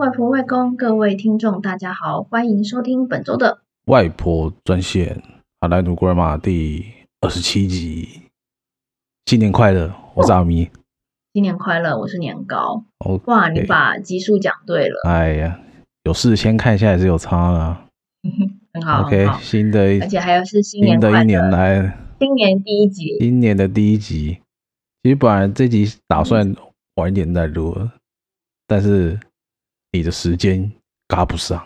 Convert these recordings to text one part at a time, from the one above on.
外婆外公，各位听众大家好，欢迎收听本周的外婆专线，好来读 Grandma 第二十七集，新年快乐，我是阿咪，新年快乐，我是年糕。哦，哇，你把集数讲对了，哎呀，有事先看一下也是有差啊，很好，OK，很好。新的，而且还有是新年新的一年来，新年第一集，新年的第一集，其实本来这集打算晚一点再录，嗯，但是。你的时间赶不上，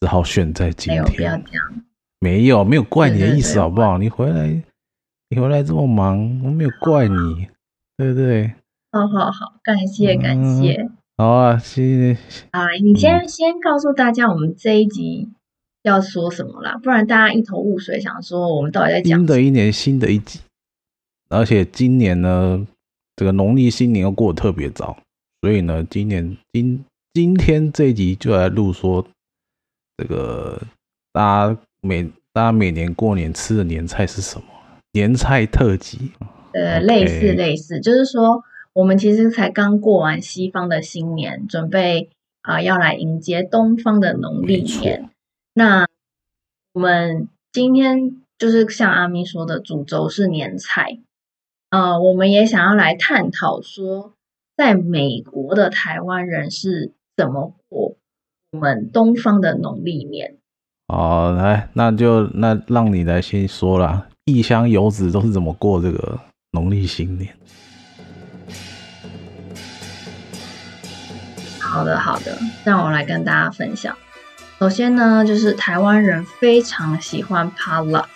只好选在今天。没有。没有，怪你的意思，好不好？你回来，你回来这么忙，我没有怪你，对不对？好好好，感谢感谢。嗯、好啊，谢谢。啊，你先、嗯、先告诉大家，我们这一集要说什么啦？不然大家一头雾水，想说我们到底在讲？新的一年，新的一集，而且今年呢，这个农历新年又过得特别早。所以呢，今年今今天这一集就来录说，这个大家每大家每年过年吃的年菜是什么？年菜特辑。呃，类似类似，就是说我们其实才刚过完西方的新年，准备啊、呃、要来迎接东方的农历年。那我们今天就是像阿咪说的，主轴是年菜。呃，我们也想要来探讨说。在美国的台湾人是怎么过我们东方的农历年？哦，来，那就那让你来先说啦。异乡游子都是怎么过这个农历新年？好的，好的，让我来跟大家分享。首先呢，就是台湾人非常喜欢 potluck，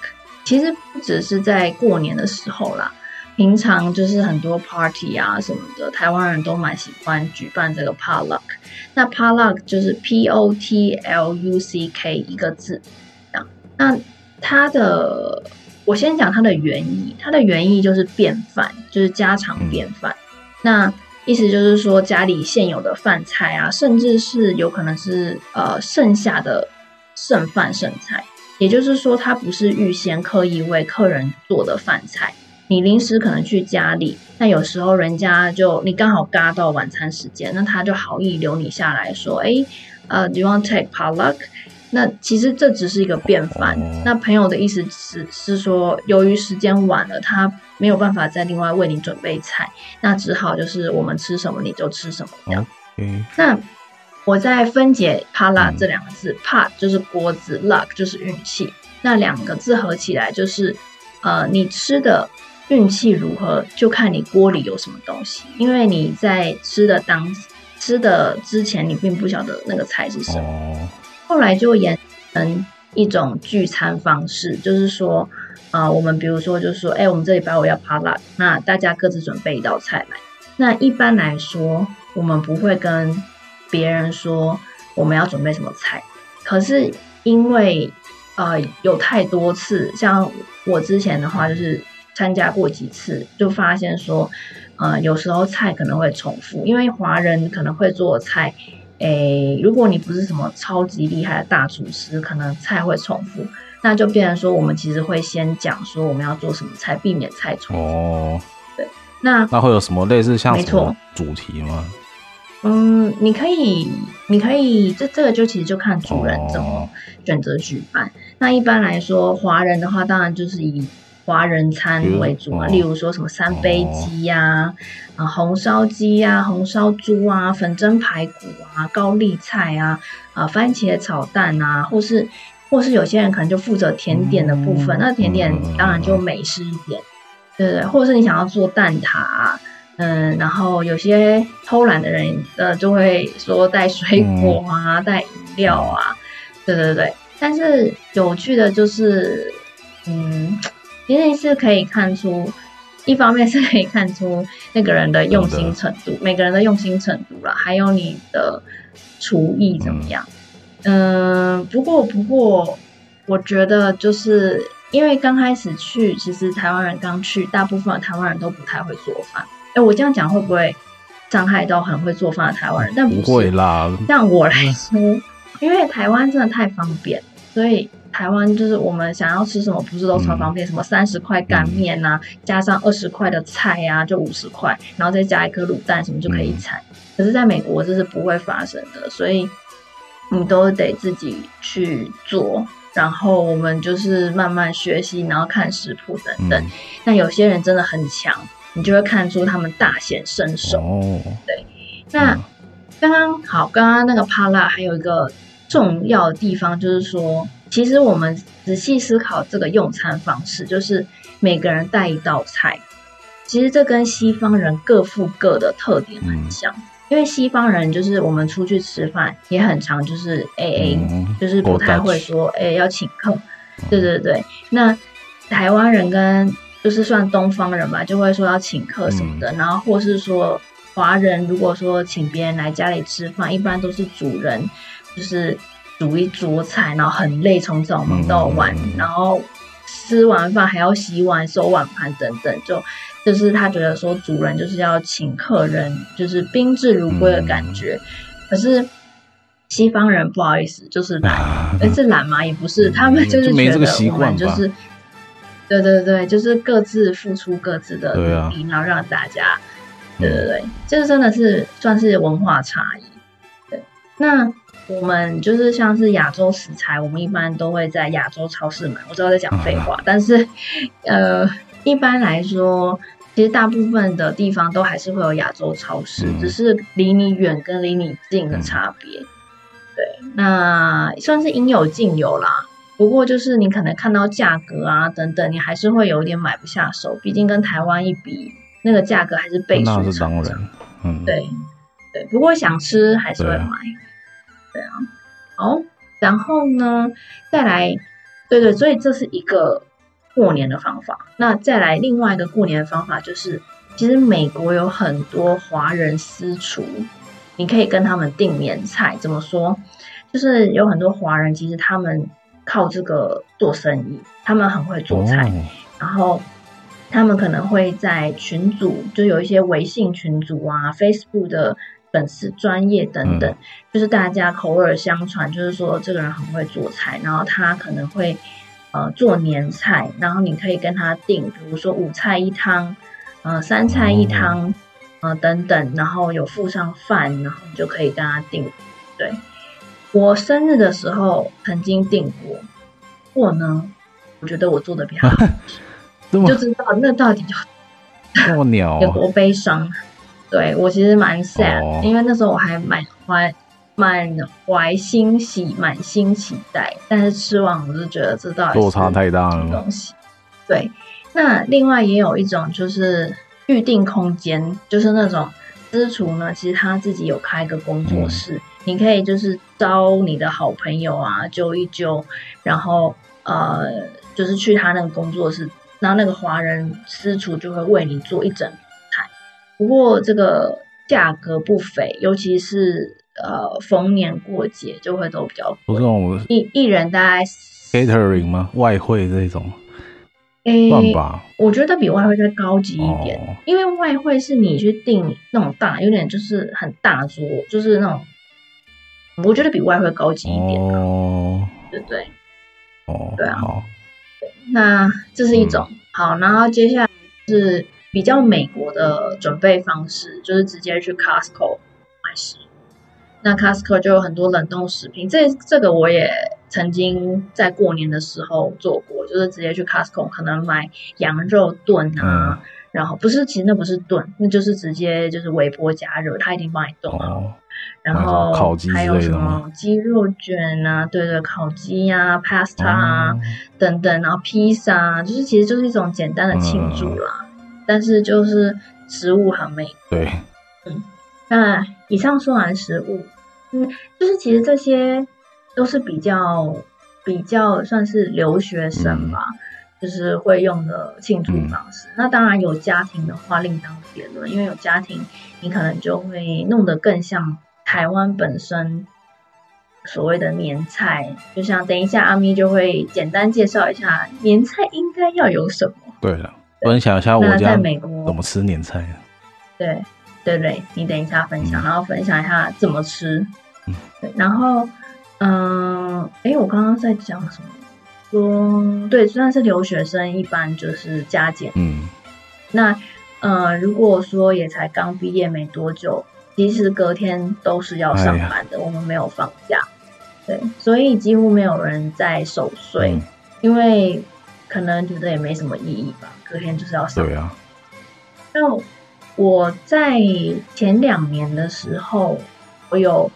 其实不只是在过年的时候啦。平常就是很多 party 啊什么的，台湾人都蛮喜欢举办这个 potluck。那 potluck 就是 P O T L U C K 一个字，这样。那它的，我先讲它的原意，它的原意就是便饭，就是家常便饭。那意思就是说家里现有的饭菜啊，甚至是有可能是呃剩下的剩饭剩菜，也就是说它不是预先刻意为客人做的饭菜。你临时可能去家里，那有时候人家就你刚好嘎到晚餐时间，那他就好意留你下来说，哎，呃，Do you want to take potluck？那其实这只是一个便饭。那朋友的意思是是说，由于时间晚了，他没有办法再另外为你准备菜，那只好就是我们吃什么你就吃什么这样。嗯。那我在分解 potluck 这两个字，pot 就是锅子，luck 就是运气，那两个字合起来就是，呃，你吃的。运气如何，就看你锅里有什么东西。因为你在吃的当吃的之前，你并不晓得那个菜是什么。哦、后来就演成一种聚餐方式，就是说，啊、呃，我们比如说，就是说，哎，我们这礼拜我要 potluck，那大家各自准备一道菜来。那一般来说，我们不会跟别人说我们要准备什么菜。可是因为呃有太多次，像我之前的话就是。参加过几次，就发现说，呃，有时候菜可能会重复，因为华人可能会做菜，诶，如果你不是什么超级厉害的大厨师，可能菜会重复，那就变成说，我们其实会先讲说我们要做什么菜，避免菜重复。哦，对，那那会有什么类似像什么主题吗？嗯，你可以，你可以，这这个就其实就看主人怎么选择举办。哦。那一般来说，华人的话，当然就是以。华人餐为主嘛，例如说什么三杯鸡呀、啊、啊红烧鸡呀、红烧猪啊、粉蒸排骨啊、高丽菜啊、啊番茄炒蛋啊，或是或是有些人可能就负责甜点的部分，那甜点当然就美式一点，对不对？或者是你想要做蛋挞，嗯，然后有些偷懒的人呃就会说带水果啊、带饮料啊，对对对。但是有趣的就是，嗯。其实是可以看出，一方面是可以看出那个人的用心程度，每个人的用心程度啦，还有你的厨艺怎么样。嗯，嗯，不过不过，我觉得就是因为刚开始去，其实台湾人刚去，大部分的台湾人都不太会做饭。哎，我这样讲会不会伤害到很会做饭的台湾人？但不，不会啦。像我来说，因为台湾真的太方便，所以。台湾就是我们想要吃什么，不是都超方便？嗯、什么三十块干面呐、啊，加上二十块的菜呀、啊，就五十块，然后再加一颗卤蛋，什么就可以餐。嗯、可是在美国这是不会发生的，所以你都得自己去做。然后我们就是慢慢学习，然后看食谱等等。嗯、那有些人真的很强，你就会看出他们大显身手。哦，对。那、嗯、刚刚好，刚刚那个帕拉还有一个重要的地方，就是说，其实我们仔细思考这个用餐方式，就是每个人带一道菜。其实这跟西方人各付各的特点很像。嗯因为西方人就是我们出去吃饭也很常就是 A A，、嗯、就是不太会说哎、欸、要请客，对对对。那台湾人跟就是算东方人吧，就会说要请客什么的。嗯、然后或是说华人如果说请别人来家里吃饭，一般都是主人就是煮一桌菜，然后很累，从早忙到晚，嗯、然后吃完饭还要洗碗、收碗盘等等，就。就是他觉得说主人就是要请客人，就是宾至如归的感觉。嗯、可是西方人不好意思，就是懒，哎、啊，是懒嘛？也不是，他们就是觉得我们就是，对对对，就是各自付出各自的努力，然后让大家，对对对，这个真的是算是文化差异。对，那我们就是像是亚洲食材，我们一般都会在亚洲超市买。我知道在讲废话，啊、但是呃。一般来说，其实大部分的地方都还是会有亚洲超市，嗯、只是离你远跟离你近的差别。嗯、对，那算是应有尽有啦。不过就是你可能看到价格啊等等，你还是会有点买不下手。毕竟跟台湾一比，那个价格还是倍数。那是当然。嗯，对对。不过想吃还是会买。对啊。好，然后呢，再来，对对，所以这是一个。过年的方法，那再来另外一个过年的方法就是，其实美国有很多华人私厨，你可以跟他们订年菜。怎么说？就是有很多华人，其实他们靠这个做生意，他们很会做菜，哦、然后他们可能会在群组，就有一些微信群组啊、Facebook 的粉丝专业等等，嗯、就是大家口耳相传，就是说这个人很会做菜，然后他可能会。呃，做年菜，然后你可以跟他订，比如说五菜一汤，呃，三菜一汤，呃，等等，然后有附上饭，然后你就可以跟他订。对，我生日的时候曾经订过，我呢，我觉得我做的比较好，么就知道那到底有这么鸟、啊、有多悲伤。对，我其实蛮 sad，、哦、因为那时候我还蛮怀。满怀欣喜，满心期待，但是吃完我就觉得这到底落差太大了。东西，对。那另外也有一种就是预定空间，就是那种私厨呢，其实他自己有开一个工作室，嗯、你可以就是招你的好朋友啊，揪一揪，然后呃，就是去他那个工作室，然后那个华人私厨就会为你做一整菜。不过这个价格不菲，尤其是。呃，逢年过节就会都比较贵。不是我一一人大概 catering 吗？外汇这种？诶、欸，吧我觉得比外汇再高级一点，哦、因为外汇是你去订那种大，有点就是很大桌，就是那种，我觉得比外汇高级一点，哦，对不对？哦，对啊，那这是一种、嗯、好，然后接下来是比较美国的准备方式，就是直接去 Costco 买食物。那 Costco 就有很多冷冻食品，这这个我也曾经在过年的时候做过，就是直接去 Costco 可能买羊肉炖啊，嗯、然后不是，其实那不是炖，那就是直接就是微波加热，他已经帮你冻好，哦、然后还有什么鸡肉卷啊，对对，烤鸡呀、啊、pasta 啊、嗯、等等，然后披萨，就是其实就是一种简单的庆祝啦，嗯、但是就是食物很美，对，嗯。那以上说完食物，嗯，就是其实这些都是比较比较算是留学生吧，嗯、就是会用的庆祝方式。嗯、那当然有家庭的话另当别论，因为有家庭，你可能就会弄得更像台湾本身所谓的年菜。就像等一下阿咪就会简单介绍一下年菜应该要有什么。对了，分享一下我家在美国怎么吃年菜。对。对对，你等一下分享，嗯、然后分享一下怎么吃。嗯、对，然后，嗯、呃，哎，我刚刚在讲什么？说，对，虽然是留学生，一般就是加减。嗯。那，呃，如果说也才刚毕业没多久，其其实隔天都是要上班的，我们没有放假。对，所以几乎没有人在守岁，嗯、因为可能觉得也没什么意义吧。隔天就是要上。对啊。那我在前两年的时候，我有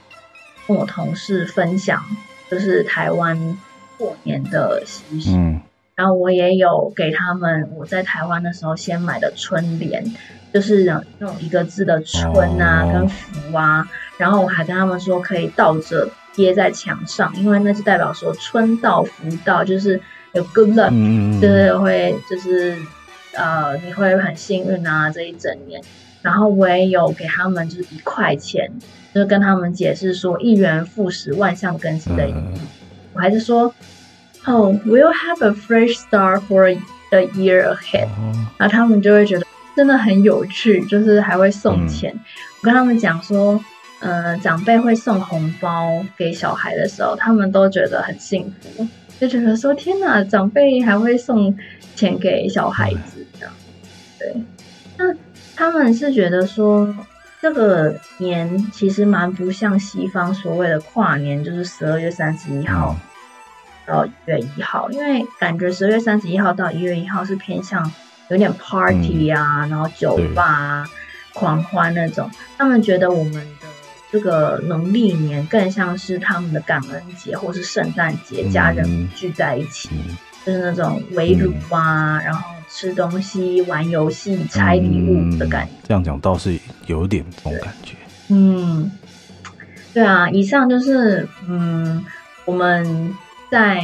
跟我同事分享，就是台湾过年的习俗。嗯。然后我也有给他们我在台湾的时候先买的春联，就是那种一个字的春啊，跟福啊。然后我还跟他们说可以倒着。贴在墙上，因为那是代表说春到福到，就是有 good luck，嗯、就是会就是呃你会很幸运啊这一整年。然后我也有给他们就是一块钱，就是跟他们解释说一元复始，万象更新的意义。嗯、我还是说哦、oh,，we'll have a fresh start for a year ahead，然后他们就会觉得真的很有趣，就是还会送钱。嗯、我跟他们讲说。嗯、呃，长辈会送红包给小孩的时候，他们都觉得很幸福，就觉得说天哪，长辈还会送钱给小孩子这样。对，那他们是觉得说这个年其实蛮不像西方所谓的跨年，就是十二月三十一号到一月一号，因为感觉十二月三十一号到一月一号是偏向有点 party 啊，嗯、然后酒吧啊，狂欢那种。他们觉得我们的。这个农历年更像是他们的感恩节或是圣诞节，家人聚在一起，嗯、就是那种围炉啊，嗯、然后吃东西、玩游戏、拆礼物的感觉。这样讲倒是有点这种感觉。嗯，对啊，以上就是嗯，我们在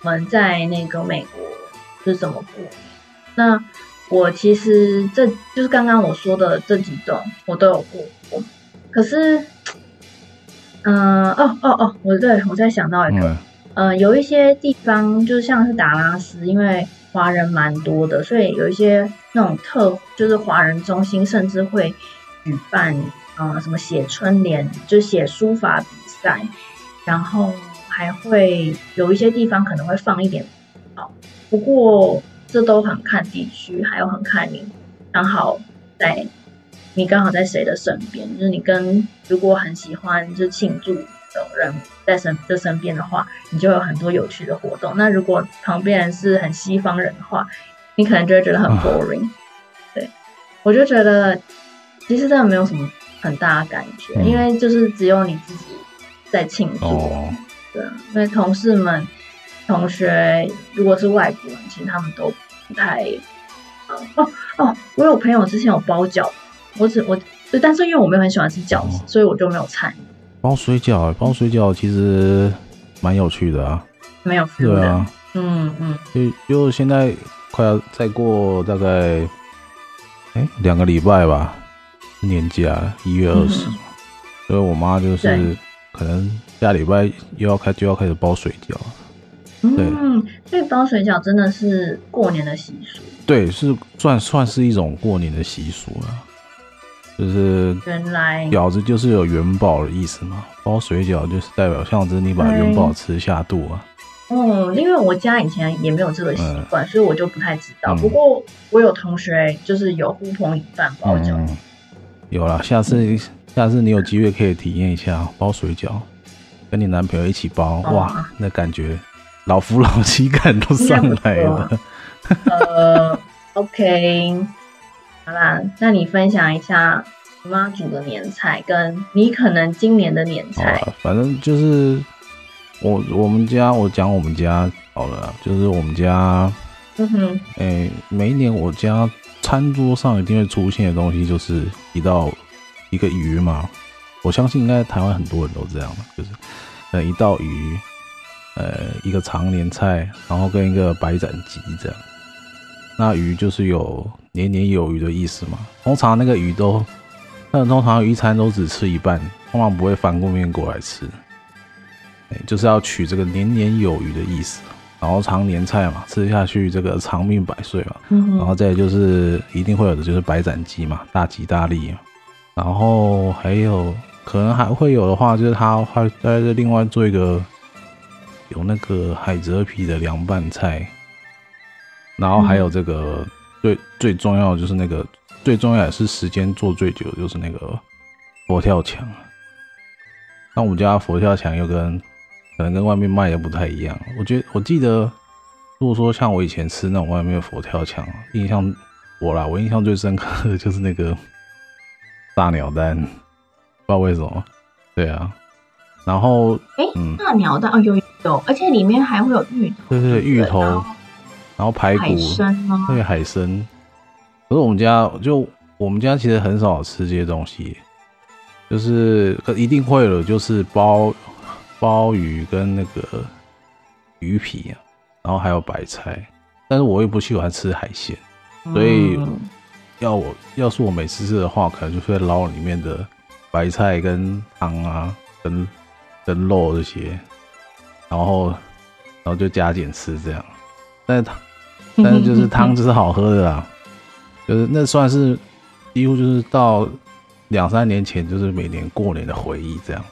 我们在那个美国是怎么过。那我其实这就是刚刚我说的这几种，我都有过过。可是，嗯、呃，哦哦哦，我对我在想到一个，嗯、呃，有一些地方就像是达拉斯，因为华人蛮多的，所以有一些那种特，就是华人中心甚至会举办，呃，什么写春联，就写书法比赛，然后还会有一些地方可能会放一点，哦，不过这都很看地区，还有很看你刚好在。你刚好在谁的身边？就是你跟如果很喜欢就是庆祝的人在身的身边的话，你就有很多有趣的活动。那如果旁边人是很西方人的话，你可能就会觉得很 boring。对，我就觉得其实真的没有什么很大的感觉，因为就是只有你自己在庆祝。对，因为同事们、同学如果是外国人，其实他们都不太……哦哦，我有朋友之前有包饺。我只我，但是因为我没有很喜欢吃饺子，哦、所以我就没有参与。包水饺，包水饺其实蛮有趣的啊。没有，对啊，嗯嗯。就就现在快要再过大概，哎，两个礼拜吧，年假一月二十，所以我妈就是可能下礼拜又要开就要开始包水饺。嗯，所以包水饺真的是过年的习俗。对，是算算是一种过年的习俗了。就是原来饺子就是有元宝的意思嘛，包水饺就是代表象征你把元宝吃下肚啊。哦，因为我家以前也没有这个习惯，嗯、所以我就不太知道。嗯、不过我有同学就是有呼朋引伴包饺、嗯。有了，下次、嗯、下次你有机会可以体验一下包水饺，跟你男朋友一起包，哦、哇，那感觉老夫老妻感都上来了。呃，OK。好啦，那你分享一下你妈煮的年菜，跟你可能今年的年菜。反正就是我我们家，我讲我们家好了，就是我们家，嗯哼，哎、欸，每一年我家餐桌上一定会出现的东西，就是一道一个鱼嘛。我相信应该台湾很多人都这样，就是呃一道鱼，呃一个长年菜，然后跟一个白斩鸡这样。那鱼就是有。年年有余的意思嘛，通常那个鱼都，那通常鱼餐都只吃一半，通常不会翻过面过来吃，就是要取这个年年有余的意思，然后常年菜嘛，吃下去这个长命百岁嘛，嗯、然后再就是一定会有的就是白斩鸡嘛，大吉大利，然后还有可能还会有的话，就是他会在这另外做一个有那个海蜇皮的凉拌菜，然后还有这个。嗯最最重要的就是那个，最重要也是时间做最久的就是那个佛跳墙。那我们家佛跳墙又跟可能跟外面卖的不太一样。我觉得我记得，如果说像我以前吃那种外面的佛跳墙，印象我啦，我印象最深刻的就是那个大鸟蛋，不知道为什么。对啊，然后哎，嗯、大鸟蛋哦，有有，而且里面还会有芋头，对对，对，芋头，然后，排骨，海参吗？对，海参。可是我们家就我们家其实很少吃这些东西。就是一定会了，就是鲍鲍鱼跟那个鱼皮啊，然后还有白菜，但是我又不喜欢吃海鲜，所以要我要是我每次吃的话，可能就会捞里面的白菜跟汤啊，跟跟肉这些，然后然后就加减吃这样，但是汤但是就是汤汁是好喝的啦，就是那算是几乎就是到。两三年前就是每年过年的回忆这样，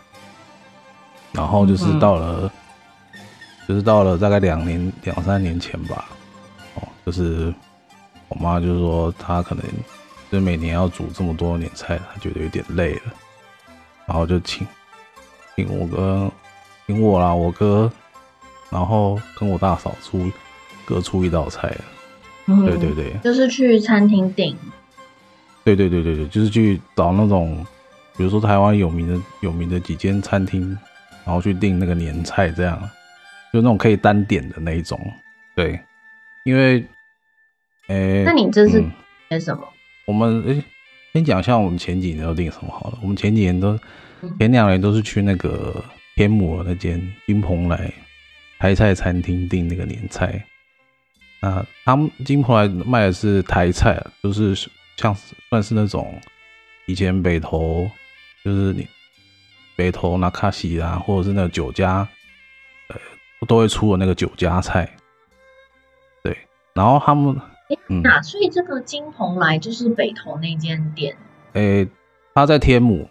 然后就是到了，就是到了大概两年两三年前吧，哦，就是我妈就是说她可能就每年要煮这么多年菜，她觉得有点累了，然后就请请我哥，请我啦，我哥，然后跟我大嫂出各出一道菜，嗯、对对对，就是去餐厅订。对对对对对，就是去找那种，比如说台湾有名的有名的几间餐厅，然后去订那个年菜，这样，就那种可以单点的那一种。对，因为，诶，那你这是点什么？嗯、我们诶，先讲一下我们前几年都订什么好了。我们前几年都前两年都是去那个天母那间金蓬莱台菜餐厅订那个年菜。那他们金蓬莱卖的是台菜，就是。像算是那种以前北投，就是你北投那卡西啊，或者是那个酒家，呃，都会出的那个酒家菜。对，然后他们，哎、欸，那、嗯、所以这个金蓬莱就是北投那间店。哎、欸，他在天母，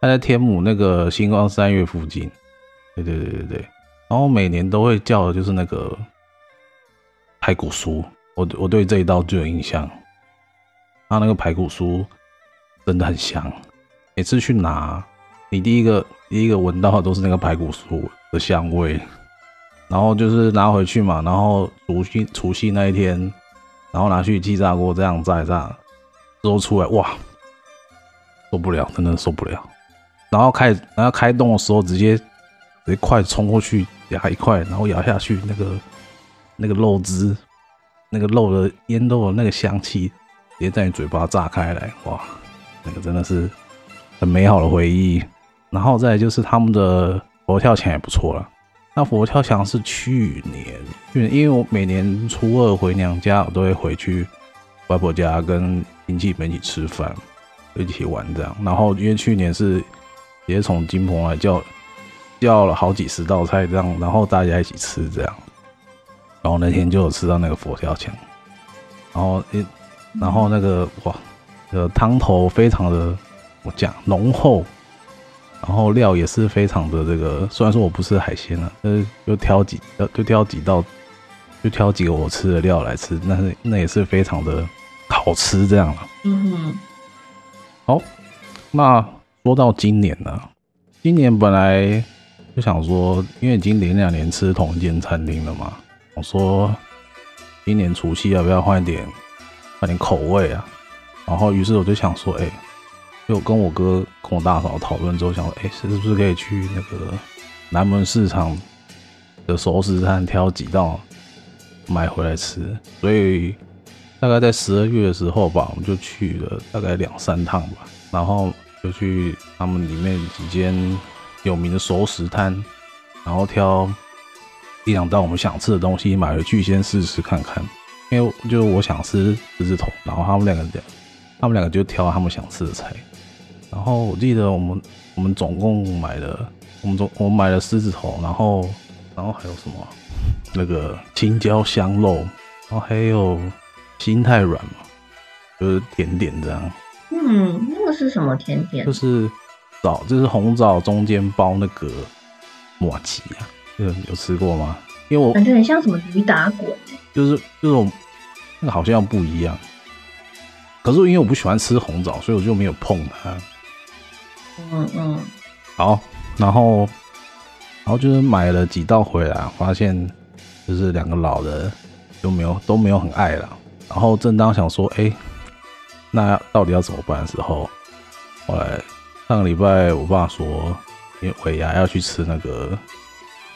他在天母那个星光三月附近。对对对对对，然后每年都会叫的就是那个排骨酥，我我对这一道最有印象。他那个排骨酥真的很香，每次去拿，你第一个第一个闻到的都是那个排骨酥的香味，然后就是拿回去嘛，然后除夕除夕那一天，然后拿去气炸锅这样炸一炸，之后出来哇，受不了，真的受不了，然后开然后开动的时候直接直接快冲过去咬一块，然后咬下去那个那个肉汁，那个肉的腌肉的那个香气。直接在你嘴巴炸开来，哇，那个真的是很美好的回忆。然后再就是他们的佛跳墙也不错了。那佛跳墙是去年，去年因为我每年初二回娘家，我都会回去外婆家跟亲戚们一起吃饭，一起玩这样。然后因为去年是也从金鹏来叫叫了好几十道菜这样，然后大家一起吃这样。然后那天就有吃到那个佛跳墙，然后然后那个哇，呃，汤头非常的我讲浓厚，然后料也是非常的这个。虽然说我不吃海鲜啊，但是就挑几，就挑几道，就挑几个我吃的料来吃，那是那也是非常的好吃这样了。嗯哼。好，那说到今年呢，今年本来就想说，因为已经连两年吃同一间餐厅了嘛，我说今年除夕要不要换一点？换点口味啊，然后于是我就想说，哎、欸，就跟我哥跟我大嫂讨论之后，想说，哎、是不是可以去那个南门市场的熟食摊挑几道买回来吃？所以大概在十二月的时候吧，我们就去了大概两三趟吧，然后就去他们里面几间有名的熟食摊，然后挑一两道我们想吃的东西买回去先试试看看。因为就是我想吃狮子头，然后他们两个，他们两个就挑他们想吃的菜。然后我记得我们我们总共买了，我们总我们买了狮子头，然后然后还有什么那个青椒香肉，然后还有心太软嘛，就是甜点这样。嗯，那个是什么甜点？就是枣，就是红枣中间包那个麻糬啊，有有吃过吗？因为我感觉很像什么驴打滚。就是这种，那个好像不一样。可是因为我不喜欢吃红枣，所以我就没有碰它。嗯嗯。好，然后，然后就是买了几道回来，发现就是两个老的都没有都没有很爱了。然后正当想说，哎，那到底要怎么办的时候，后来上个礼拜我爸说，因为尾牙要去吃那个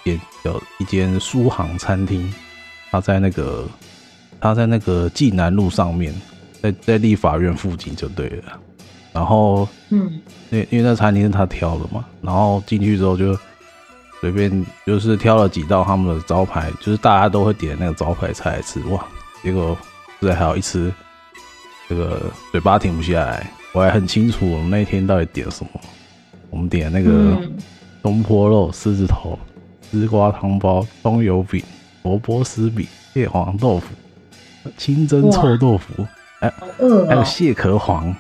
也有一间苏杭餐厅，他在那个他在那个济南路上面，在在立法院附近就对了。然后，嗯，因为因为那餐厅是他挑的嘛，然后进去之后就随便就是挑了几道他们的招牌，就是大家都会点那个招牌菜来吃，哇，结果现在还有一吃，这个嘴巴停不下来。我还很清楚我们那天到底点什么，我们点那个东坡肉、狮子头、丝瓜汤包、葱油饼、萝卜丝饼、蟹黄豆腐、清蒸臭豆腐，哎，还有蟹壳黄。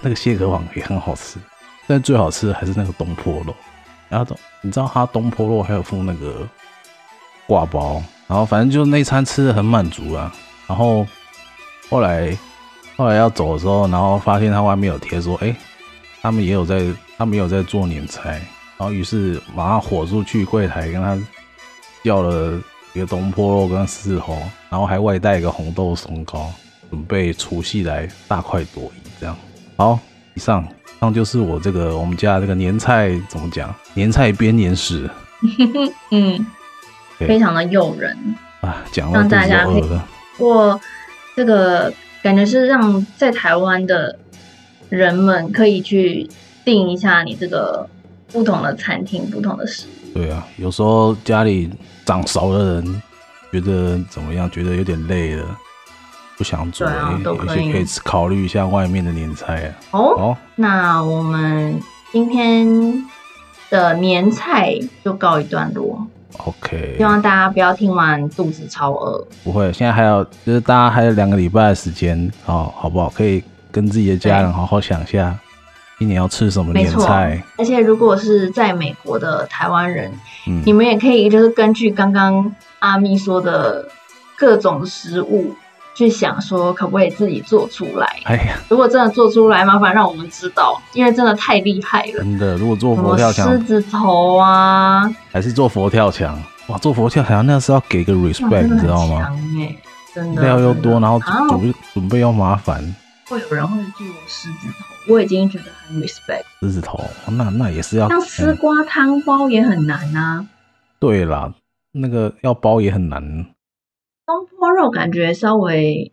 那个蟹壳黄也很好吃，但最好吃的还是那个东坡肉。然后，你知道他东坡肉还有附那个挂包，然后反正就那餐吃的很满足啊。然后后来后来要走的时候，然后发现他外面有贴说，哎，他们也有在，他们也有在做年菜。然后于是马上火速去柜台跟他要了一个东坡肉跟狮头，然后还外带一个红豆松糕，准备除夕来大快朵颐这样。好，以上，以上就是我这个我们家这个年菜怎么讲？年菜编年史，嗯，非常的诱人啊，讲让大家可以，我这个感觉是让在台湾的人们可以去定一下你这个不同的餐厅、不同的食物。对啊，有时候家里长熟的人觉得怎么样？觉得有点累了。不想做，啊，都可以可以考虑一下外面的年菜啊。哦，哦，那我们今天的年菜就告一段落。OK，希望大家不要听完肚子超饿。不会，现在还有就是大家还有两个礼拜的时间，哦，好不好？可以跟自己的家人好好想一下，今年要吃什么年菜。而且如果是在美国的台湾人，嗯，你们也可以就是根据刚刚阿咪说的各种食物。去想说可不可以自己做出来？哎呀，如果真的做出来，麻烦让我们知道，因为真的太厉害了。真的，如果做佛跳墙，狮子头啊，还是做佛跳墙？哇，做佛跳墙那是要给个 respect，你知道吗？真的，料又多，然后准准备又麻烦。会有人会做狮子头，我已经觉得很 respect。狮子头，那那也是要像丝瓜汤包也很难啊。对啦，那个要包也很难。东坡肉感觉稍微，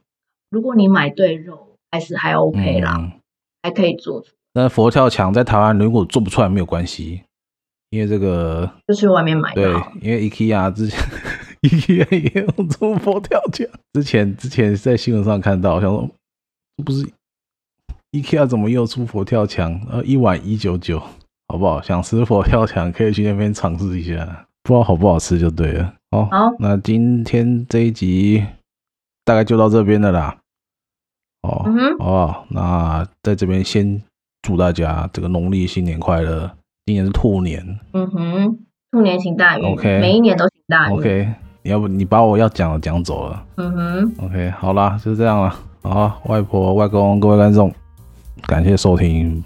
如果你买对肉，还是还 OK 啦，嗯、还可以做出。那佛跳墙在台湾如果做不出来没有关系，因为这个就去外面买。对，因为 IKEA 之前 IKEA 也有做佛跳墙。之前之前在新闻上看到，想说不是 IKEA 怎么又出佛跳墙？呃，一碗一九九，好不好？想吃佛跳墙可以去那边尝试一下，不知道好不好吃就对了。好，好，那今天这一集大概就到这边了啦。哦，好？那在这边先祝大家这个农历新年快乐。今年是兔年，嗯哼，兔年行大运。OK，每一年都行大运。OK，你要不你把我要讲的讲走了。嗯哼，OK，好啦，就这样了。好，外婆、外公、各位观众，感谢收听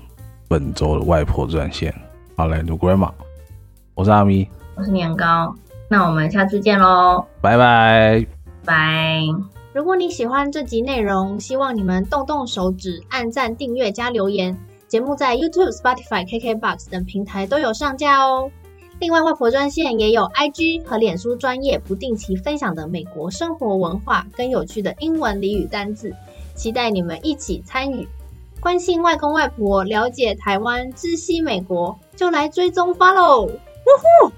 本周的外婆专线。好嘞，New Grandma，我是阿咪，我是年糕。那我们下次见喽，拜拜拜。如果你喜欢这集内容，希望你们动动手指，按赞、订阅、加留言。节目在 YouTube、Spotify、KKBox 等平台都有上架哦。另外，外婆专线也有 IG 和脸书专业不定期分享的美国生活文化跟有趣的英文俚语单字，期待你们一起参与。关心外公外婆，了解台湾，知悉美国，就来追踪 Follow。呜呼！